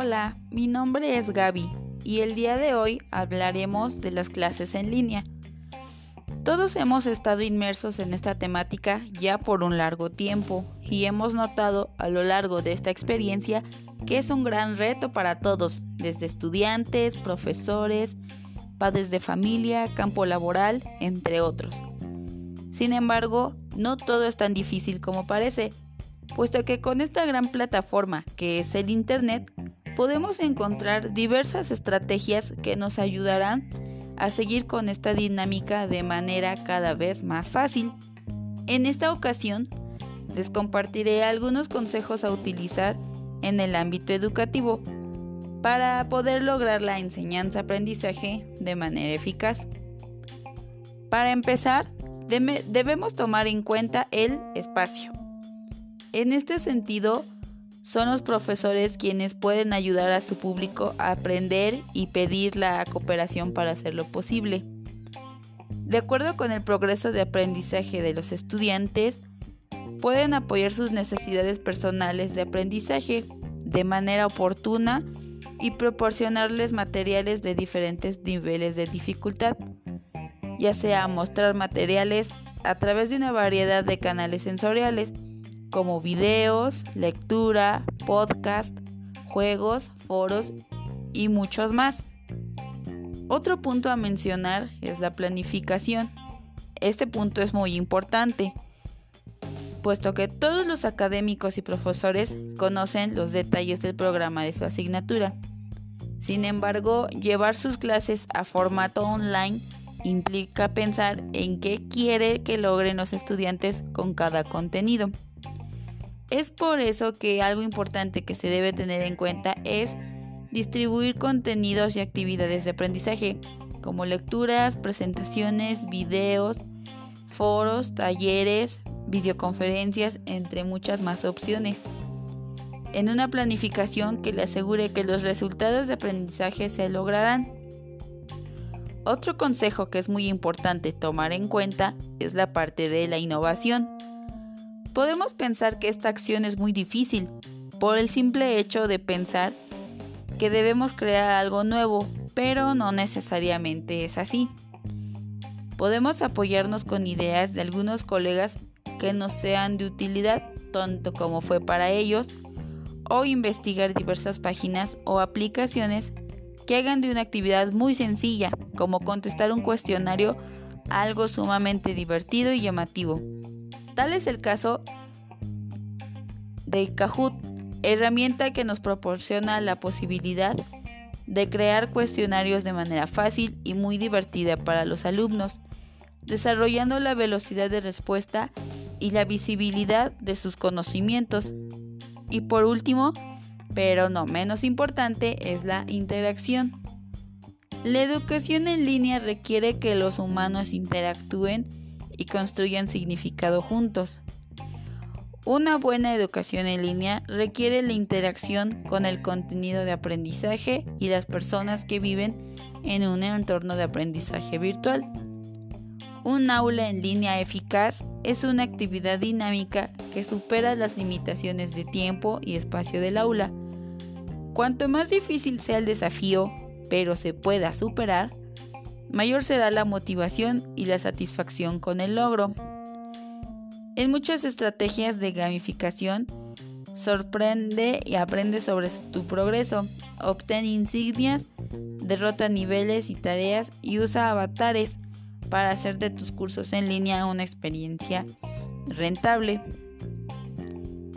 Hola, mi nombre es Gaby y el día de hoy hablaremos de las clases en línea. Todos hemos estado inmersos en esta temática ya por un largo tiempo y hemos notado a lo largo de esta experiencia que es un gran reto para todos, desde estudiantes, profesores, padres de familia, campo laboral, entre otros. Sin embargo, no todo es tan difícil como parece, puesto que con esta gran plataforma que es el Internet, podemos encontrar diversas estrategias que nos ayudarán a seguir con esta dinámica de manera cada vez más fácil. En esta ocasión, les compartiré algunos consejos a utilizar en el ámbito educativo para poder lograr la enseñanza-aprendizaje de manera eficaz. Para empezar, debemos tomar en cuenta el espacio. En este sentido, son los profesores quienes pueden ayudar a su público a aprender y pedir la cooperación para hacerlo posible. De acuerdo con el progreso de aprendizaje de los estudiantes, pueden apoyar sus necesidades personales de aprendizaje de manera oportuna y proporcionarles materiales de diferentes niveles de dificultad, ya sea mostrar materiales a través de una variedad de canales sensoriales, como videos, lectura, podcast, juegos, foros y muchos más. Otro punto a mencionar es la planificación. Este punto es muy importante, puesto que todos los académicos y profesores conocen los detalles del programa de su asignatura. Sin embargo, llevar sus clases a formato online implica pensar en qué quiere que logren los estudiantes con cada contenido. Es por eso que algo importante que se debe tener en cuenta es distribuir contenidos y actividades de aprendizaje, como lecturas, presentaciones, videos, foros, talleres, videoconferencias, entre muchas más opciones. En una planificación que le asegure que los resultados de aprendizaje se lograrán. Otro consejo que es muy importante tomar en cuenta es la parte de la innovación. Podemos pensar que esta acción es muy difícil por el simple hecho de pensar que debemos crear algo nuevo, pero no necesariamente es así. Podemos apoyarnos con ideas de algunos colegas que nos sean de utilidad, tanto como fue para ellos, o investigar diversas páginas o aplicaciones que hagan de una actividad muy sencilla, como contestar un cuestionario, algo sumamente divertido y llamativo. Tal es el caso de Kahoot, herramienta que nos proporciona la posibilidad de crear cuestionarios de manera fácil y muy divertida para los alumnos, desarrollando la velocidad de respuesta y la visibilidad de sus conocimientos. Y por último, pero no menos importante, es la interacción. La educación en línea requiere que los humanos interactúen y construyan significado juntos. Una buena educación en línea requiere la interacción con el contenido de aprendizaje y las personas que viven en un entorno de aprendizaje virtual. Un aula en línea eficaz es una actividad dinámica que supera las limitaciones de tiempo y espacio del aula. Cuanto más difícil sea el desafío, pero se pueda superar, mayor será la motivación y la satisfacción con el logro. En muchas estrategias de gamificación, sorprende y aprende sobre tu progreso, obtén insignias, derrota niveles y tareas y usa avatares para hacer de tus cursos en línea una experiencia rentable.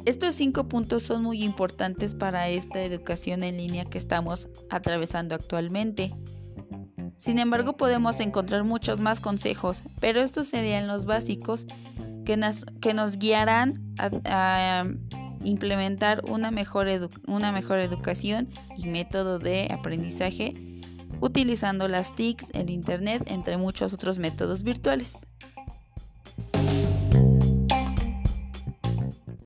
Estos cinco puntos son muy importantes para esta educación en línea que estamos atravesando actualmente. Sin embargo, podemos encontrar muchos más consejos, pero estos serían los básicos que nos, guiarán a, implementar una mejor, una mejor educación y método de aprendizaje utilizando las TICs, el Internet, entre muchos otros métodos virtuales.